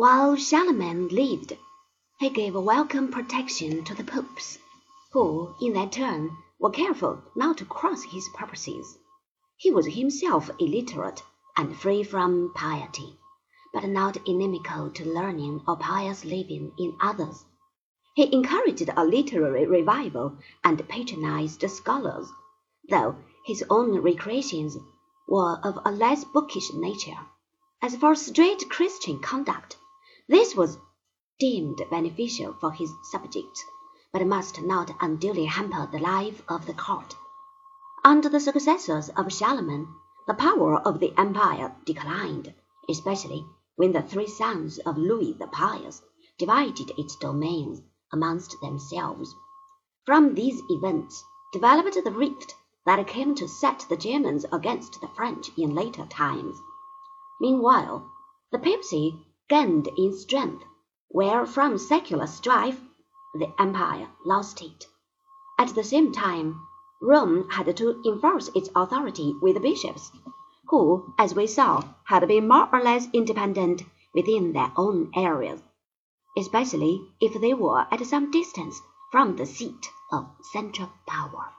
While Charlemagne lived, he gave a welcome protection to the popes, who, in their turn, were careful not to cross his purposes. He was himself illiterate and free from piety, but not inimical to learning or pious living in others. He encouraged a literary revival and patronized scholars, though his own recreations were of a less bookish nature. As for strict Christian conduct, this was deemed beneficial for his subjects, but must not unduly hamper the life of the court. Under the successors of Charlemagne, the power of the empire declined, especially when the three sons of Louis the Pious divided its domains amongst themselves. From these events developed the rift that came to set the Germans against the French in later times. Meanwhile, the papacy gained in strength, where from secular strife the empire lost it. At the same time, Rome had to enforce its authority with bishops, who, as we saw, had been more or less independent within their own areas, especially if they were at some distance from the seat of central power.